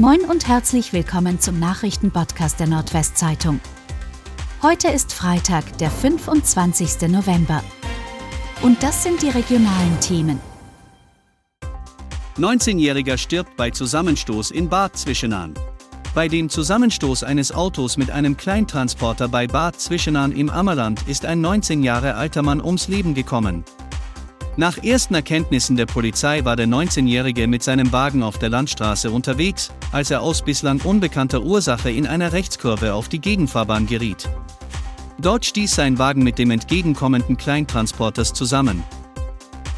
Moin und herzlich willkommen zum Nachrichtenpodcast der Nordwestzeitung. Heute ist Freitag, der 25. November. Und das sind die regionalen Themen. 19-Jähriger stirbt bei Zusammenstoß in Bad Zwischenahn. Bei dem Zusammenstoß eines Autos mit einem Kleintransporter bei Bad Zwischenahn im Ammerland ist ein 19 Jahre alter Mann ums Leben gekommen. Nach ersten Erkenntnissen der Polizei war der 19-Jährige mit seinem Wagen auf der Landstraße unterwegs, als er aus bislang unbekannter Ursache in einer Rechtskurve auf die Gegenfahrbahn geriet. Dort stieß sein Wagen mit dem entgegenkommenden Kleintransporters zusammen.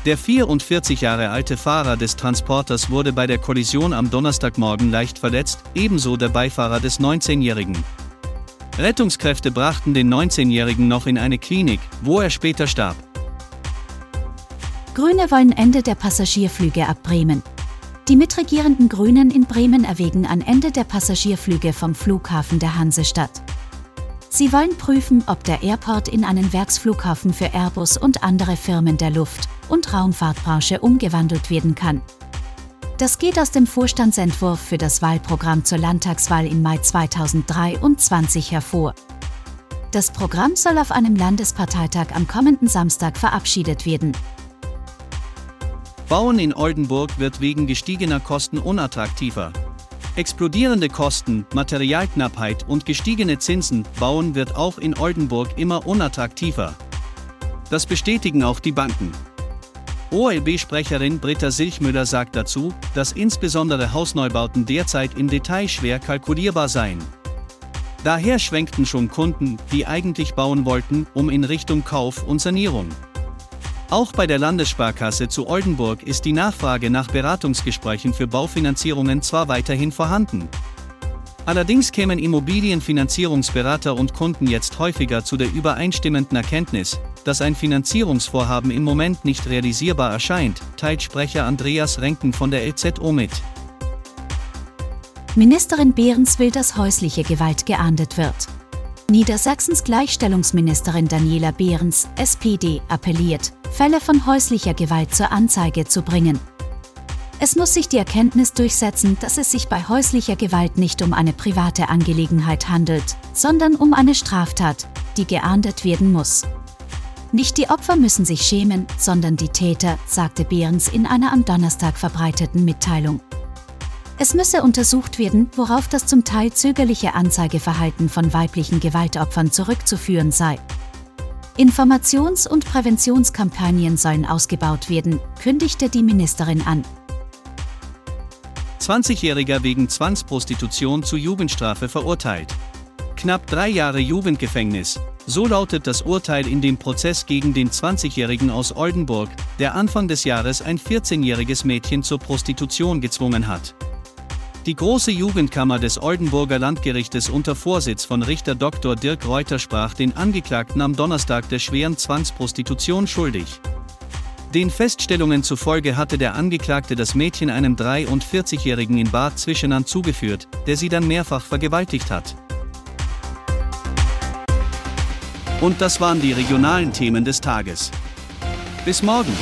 Der 44 Jahre alte Fahrer des Transporters wurde bei der Kollision am Donnerstagmorgen leicht verletzt, ebenso der Beifahrer des 19-Jährigen. Rettungskräfte brachten den 19-Jährigen noch in eine Klinik, wo er später starb. Grüne wollen Ende der Passagierflüge ab Bremen. Die mitregierenden Grünen in Bremen erwägen ein Ende der Passagierflüge vom Flughafen der Hansestadt. Sie wollen prüfen, ob der Airport in einen Werksflughafen für Airbus und andere Firmen der Luft- und Raumfahrtbranche umgewandelt werden kann. Das geht aus dem Vorstandsentwurf für das Wahlprogramm zur Landtagswahl im Mai 2023 hervor. Das Programm soll auf einem Landesparteitag am kommenden Samstag verabschiedet werden. Bauen in Oldenburg wird wegen gestiegener Kosten unattraktiver. Explodierende Kosten, Materialknappheit und gestiegene Zinsen, Bauen wird auch in Oldenburg immer unattraktiver. Das bestätigen auch die Banken. OLB-Sprecherin Britta Silchmüller sagt dazu, dass insbesondere Hausneubauten derzeit im Detail schwer kalkulierbar seien. Daher schwenkten schon Kunden, die eigentlich bauen wollten, um in Richtung Kauf und Sanierung. Auch bei der Landessparkasse zu Oldenburg ist die Nachfrage nach Beratungsgesprächen für Baufinanzierungen zwar weiterhin vorhanden. Allerdings kämen Immobilienfinanzierungsberater und Kunden jetzt häufiger zu der übereinstimmenden Erkenntnis, dass ein Finanzierungsvorhaben im Moment nicht realisierbar erscheint, teilt Sprecher Andreas Renken von der LZO mit. Ministerin Behrens will, dass häusliche Gewalt geahndet wird. Niedersachsens Gleichstellungsministerin Daniela Behrens, SPD, appelliert, Fälle von häuslicher Gewalt zur Anzeige zu bringen. Es muss sich die Erkenntnis durchsetzen, dass es sich bei häuslicher Gewalt nicht um eine private Angelegenheit handelt, sondern um eine Straftat, die geahndet werden muss. Nicht die Opfer müssen sich schämen, sondern die Täter, sagte Behrens in einer am Donnerstag verbreiteten Mitteilung. Es müsse untersucht werden, worauf das zum Teil zögerliche Anzeigeverhalten von weiblichen Gewaltopfern zurückzuführen sei. Informations- und Präventionskampagnen sollen ausgebaut werden, kündigte die Ministerin an. 20-Jähriger wegen Zwangsprostitution zu Jugendstrafe verurteilt. Knapp drei Jahre Jugendgefängnis. So lautet das Urteil in dem Prozess gegen den 20-Jährigen aus Oldenburg, der Anfang des Jahres ein 14-jähriges Mädchen zur Prostitution gezwungen hat. Die große Jugendkammer des Oldenburger Landgerichtes unter Vorsitz von Richter Dr. Dirk Reuter sprach den Angeklagten am Donnerstag der schweren Zwangsprostitution schuldig. Den Feststellungen zufolge hatte der Angeklagte das Mädchen einem 43-Jährigen in Bad Zwischenahn zugeführt, der sie dann mehrfach vergewaltigt hat. Und das waren die regionalen Themen des Tages. Bis morgen!